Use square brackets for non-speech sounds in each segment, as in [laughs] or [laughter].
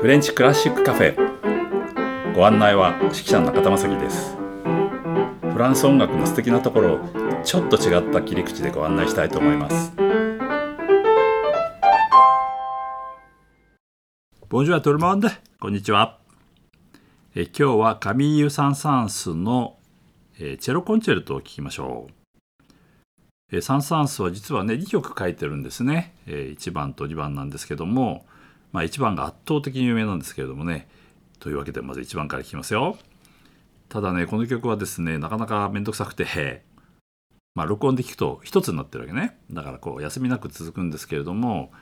フレンチクラシックカフェ。ご案内は指揮者の中田正樹です。フランス音楽の素敵なところをちょっと違った切り口でご案内したいと思います。ボンジュアトルモンデこんにちは。え今日はカミーユ・サン・サンスのえチェロコンチェルトを聴きましょう。えサン・サンスは実はね2曲書いてるんですね、え1番と2番なんですけども、まあ、1番が圧倒的に有名なんですけれどもね。というわけでまず1番から聴きますよ。ただねこの曲はですねなかなか面倒くさくて [laughs] まあ録音で聴くと1つになってるわけね。だからこう休みなく続くんですけれども、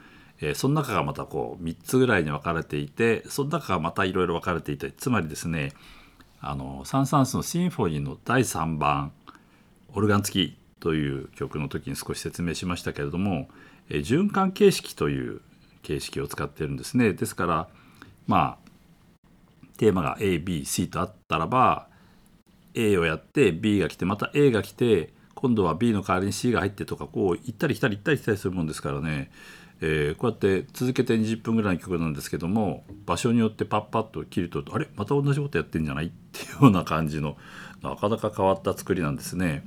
えー、その中がまたこう3つぐらいに分かれていてその中がまたいろいろ分かれていてつまりですねあのサン・サンスのシンフォニーの第3番オルガン付きという曲の時に少し説明しましたけれども、え循環形式という形式を使っているんですね。ですからまあテーマが ABC とあったらば A をやって B が来てまた A が来て今度は B の代わりに C が入ってとかこう行ったり来たり行ったり来たりするもんですからね、えー、こうやって続けて20分ぐらいの曲なんですけども場所によってパッパッと切るとあれ？また同じことやってんじゃない？っていうような感じのなかなか変わった作りなんですね。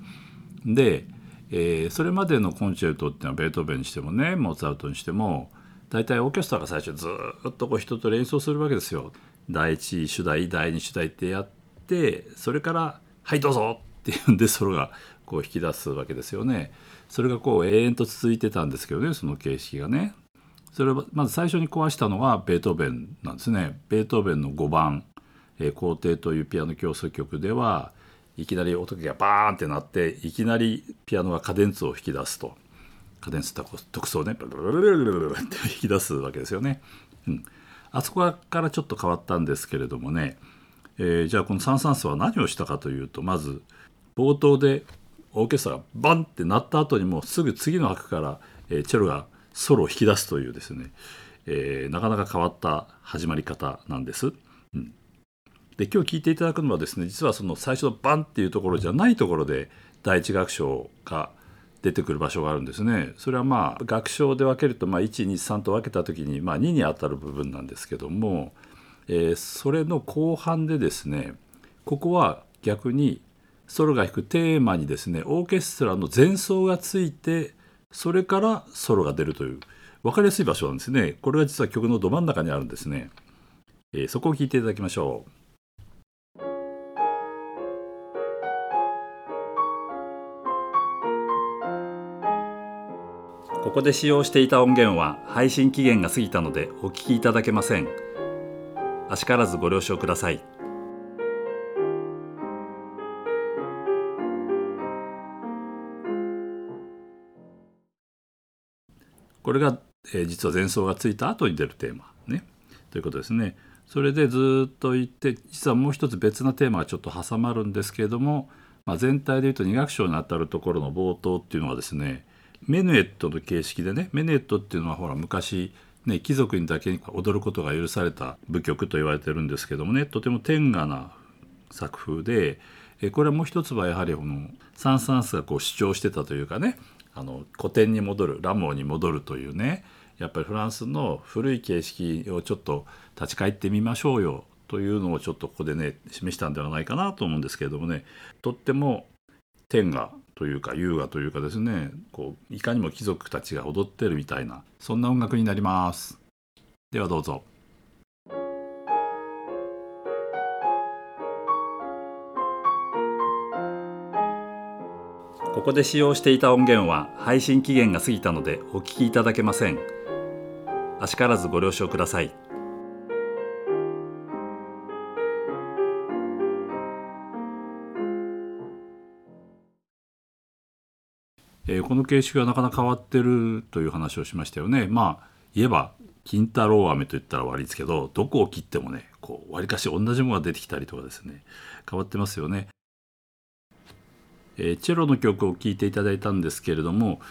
で、えー、それまでのコンチェルトっていうのはベートーベンにしてもねモーツァルトにしても大体オーケストラが最初ずっとこう人と連想するわけですよ。第一主題第二主題ってやってそれから「はいどうぞ!」っていうんでソロがこう引き出すわけですよね。それがこう永遠と続いてたんですけどねその形式がね。それをまず最初に壊したのはベートーベンなんですね。ベートーベンの5番「えー、皇帝」というピアノ競争曲ではいきなり音がバーンってなっていきなりピアノがカデンツを引き出すとカデンツ特奏ねブルルルルルルって引き出すわけですよね。うん、あそこからちょっと変わったんですけれどもね、えー、じゃあこのサン・サンスは何をしたかというとまず冒頭でオーケストラがバンって鳴った後にもすぐ次の拍から、え、チェロがソロを引き出すというですね、えー、なかなか変わった始まり方なんです。うんで今日聞いていただくのはですね実はその最初のバンっていうところじゃないところで第一楽章が出てくる場所があるんですね。それはまあ楽章で分けると、まあ、123と分けた時に、まあ、2にあたる部分なんですけども、えー、それの後半でですねここは逆にソロが弾くテーマにですねオーケストラの前奏がついてそれからソロが出るという分かりやすい場所なんですね。これが実は曲のど真ん中にあるんですね。えー、そこを聞いていただきましょう。ここで使用していた音源は配信期限が過ぎたのでお聞きいただけません。あしからずご了承ください。これが、えー、実は前奏がついた後に出るテーマねということですね。それでずっと言って実はもう一つ別なテーマがちょっと挟まるんですけれども、まあ、全体で言うと2楽章にあたるところの冒頭っていうのはですねメヌエットの形式でねメヌエットっていうのはほら昔ね、貴族にだけ踊ることが許された舞曲と言われてるんですけどもねとても天下な作風でえこれはもう一つはやはりこのサン・サンスがこう主張してたというかねあの古典に戻るラモーに戻るというねやっぱりフランスの古い形式をちょっと立ち返ってみましょうよというのをちょっとここでね示したんではないかなと思うんですけれどもねとっても天がというか優雅というかですねこういかにも貴族たちが踊ってるみたいなそんな音楽になります。ではどうぞ。ここで使用していた音源は配信期限が過ぎたのでお聞きいただけません。あしからずご了承ください。えー、この形式がなかなか変わってるという話をしましたよね。まあ言えば金太郎飴と言ったら悪いですけどどこを切ってもねこう割かし同じものが出てきたりとかですね変わってますよね。えー、チェロの曲を聴いていただいたんですけれども、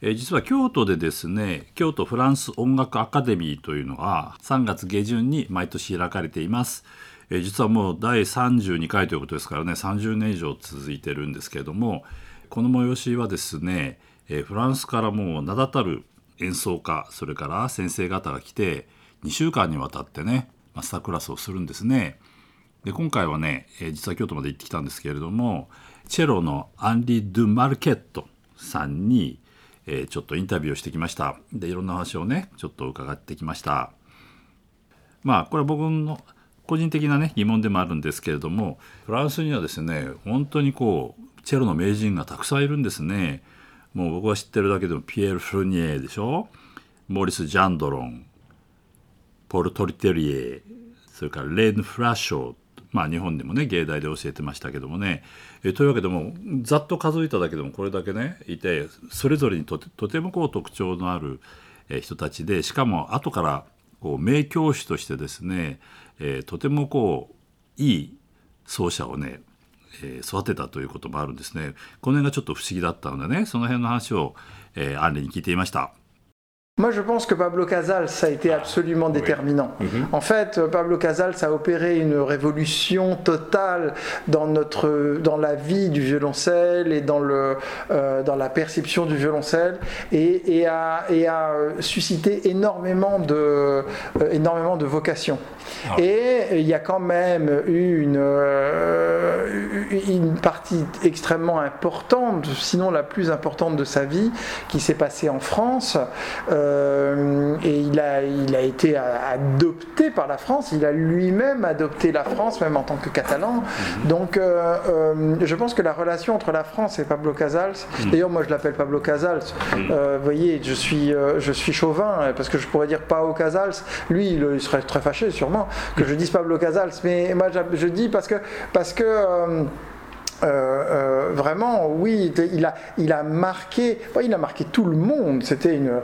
えー、実は京都でですね京都フランス音楽アカデミーというのが3月下旬に毎年開かれています。え、実はもう第32回ということですからね30年以上続いてるんですけれどもこの催しはですね、え、フランスからもう名だたる演奏家それから先生方が来て2週間にわたってねマスタークラスをするんですね。で今回はね、え、実は京都まで行ってきたんですけれどもチェロのアンリ・ドゥ・マルケットさんに、え、ちょっとインタビューをしてきましたでいろんな話をねちょっと伺ってきましたまあこれは僕の個人的なね疑問でもあるんですけれどもフランスにはですね本当にこうチェロの名人がたくさんいるんですね。もう僕が知ってるだけでもピエール・フルニエでしょ。モリス・ジャンドロンポル・トリテリエそれからレーヌ・フラッショー。まあ、日本でもね芸大で教えてましたけどもね。えというわけでもざっと数えただけでもこれだけねいてそれぞれにとてとてもこう特徴のある人たちでしかも後からこう名教師としてですね、えー、とてもこういい奏者をね、えー、育てたということもあるんですねこの辺がちょっと不思議だったのでねその辺の話を、えー、アンリに聞いていました。Moi, je pense que Pablo Casals a été absolument déterminant. Mhm. En fait, Pablo Casals a opéré une révolution totale dans, notre, dans la vie du violoncelle et dans, le, euh, dans la perception du violoncelle et, et, a, et a, suscité énormément de, euh, énormément de vocations. Ah. Et il y a quand même eu une, euh, une partie extrêmement importante, sinon la plus importante de sa vie, qui s'est passée en France. Euh, et il a, il a été adopté par la France, il a lui-même adopté la France, même en tant que catalan. Mhm. Donc euh, euh, je pense que la relation entre la France et Pablo Casals, mhm. d'ailleurs moi je l'appelle Pablo Casals, mhm. vous voyez, je suis, je suis chauvin, parce que je pourrais dire Pao Casals, lui il, serait très fâché sûrement que je dise Pablo Casals, mais moi je, dis parce que... Parce que vraiment, oui, il a, il a marqué, il a marqué tout le monde. C'était une,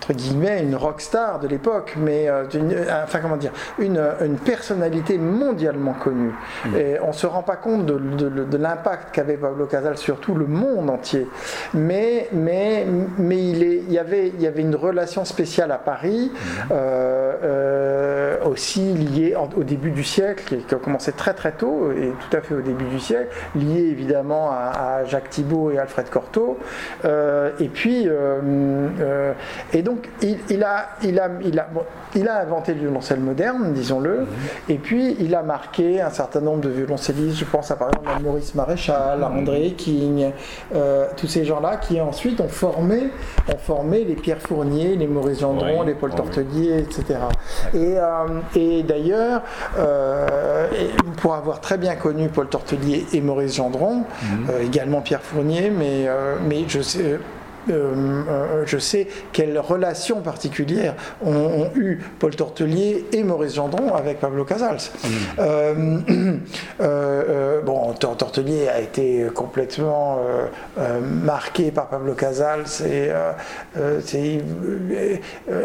entre guillemets, une rockstar de l'époque, mais euh, euh, enfin comment dire, une, une personnalité mondialement connue. Mm. Et on ne se rend pas compte de, de, l'impact qu'avait Pablo Casals sur tout le monde entier. Mais, mais, mais il, est, il, y avait, il y avait une relation spéciale à Paris, mm. euh, aussi liée au début du siècle, qui, a commencé très très tôt, et tout à fait au début du siècle, liée évidemment à, Jacques Thibault et Alfred Cortot. et puis, et donc, donc il, a, il, a, il, a, il a inventé le violoncelle moderne, disons-le, mhm. et puis il a marqué un certain nombre de violoncellistes, je pense à par exemple à Maurice Maréchal, à mhm. André King, euh, tous ces gens-là qui ensuite ont formé, ont formé les Pierre Fournier, les Maurice Gendron, les Paul Tortelier, etc. Et, euh, et d'ailleurs, euh, pour avoir très bien connu Paul Tortelier et Maurice Gendron, mhm. également Pierre Fournier, mais, mais je sais euh, euh, je sais quelles relations particulières ont, eu Paul Tortelier et Maurice Gendron avec Pablo Casals. Mm. [clears throat] Euh, bon, Tortelier a été complètement marqué par Pablo Casals et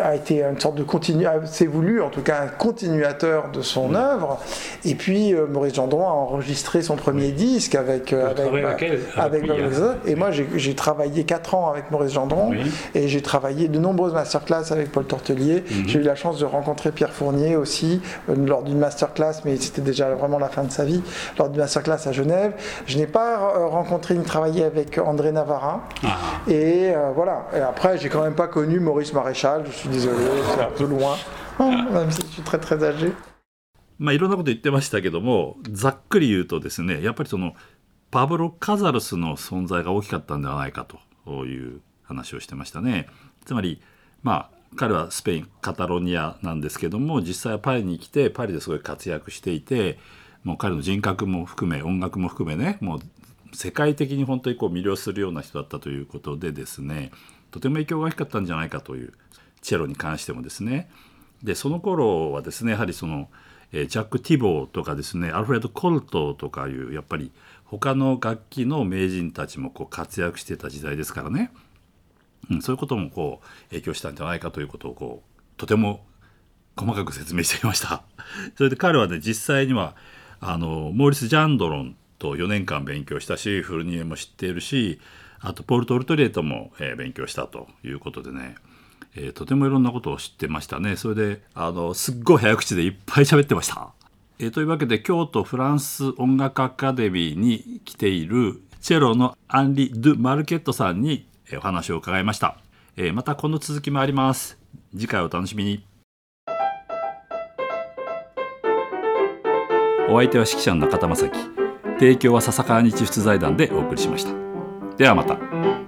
a été une sorte de continu, c'est voulu en tout cas un continuateur de son mm. œuvre. Et puis Maurice Gendron a enregistré son premier disque avec, avec, Pablo Casals. Et moi j'ai travaillé 4 ans avec Maurice Gendron. Et j'ai travaillé de nombreuses masterclass avec Paul Tortelier. Mhm. J'ai eu la chance de rencontrer Pierre Fournier aussi euh, lors d'une masterclass, mais c'était déjà vraiment la fin de sa vie, lors d'une masterclass à Genève. Je n'ai pas euh, rencontré ni travaillé avec André Navarra. Ah. Et euh, voilà. Et après, j'ai quand même pas connu Maurice Maréchal. Je suis désolé, c'est un peu loin, même si je suis très très âgé. まあ、いろんなこと言ってましたけどもざっくり言うとですねやっぱりそのパブロ・カザルスの存在が大きかったんではないかと いう話をしてましたね。つまりまあ彼はスペインカタロニアなんですけども実際はパリに来てパリですごい活躍していてもう彼の人格も含め音楽も含めねもう世界的に本当にこう魅了するような人だったということでですねとても影響が大きかったんじゃないかというチェロに関してもですねでその頃はですねやはりそのえジャック・ティボーとかですねアルフレッド・コルトとかいうやっぱり他の楽器の名人たちもこう活躍してた時代ですからね。うん、そういうこともこう影響したんじゃないかということをこうとても細かく説明していました。[laughs] それで彼はね実際にはあのモーリス・ジャンドロンと4年間勉強したしフルニエも知っているしあとポールト・オルトリエとも、えー、勉強したということでね、えー、とてもいろんなことを知ってましたね。それであのすっごい早口でいっぱい喋ってました。えー、というわけで京都フランス音楽アカデミーに来ているチェロのアンリ・ドゥ・マルケットさんにお話を伺いました、えー、またこの続きもあります。次回お楽しみに。お相手は指揮者の中田正樹。提供は笹川日出財団でお送りしました。ではまた。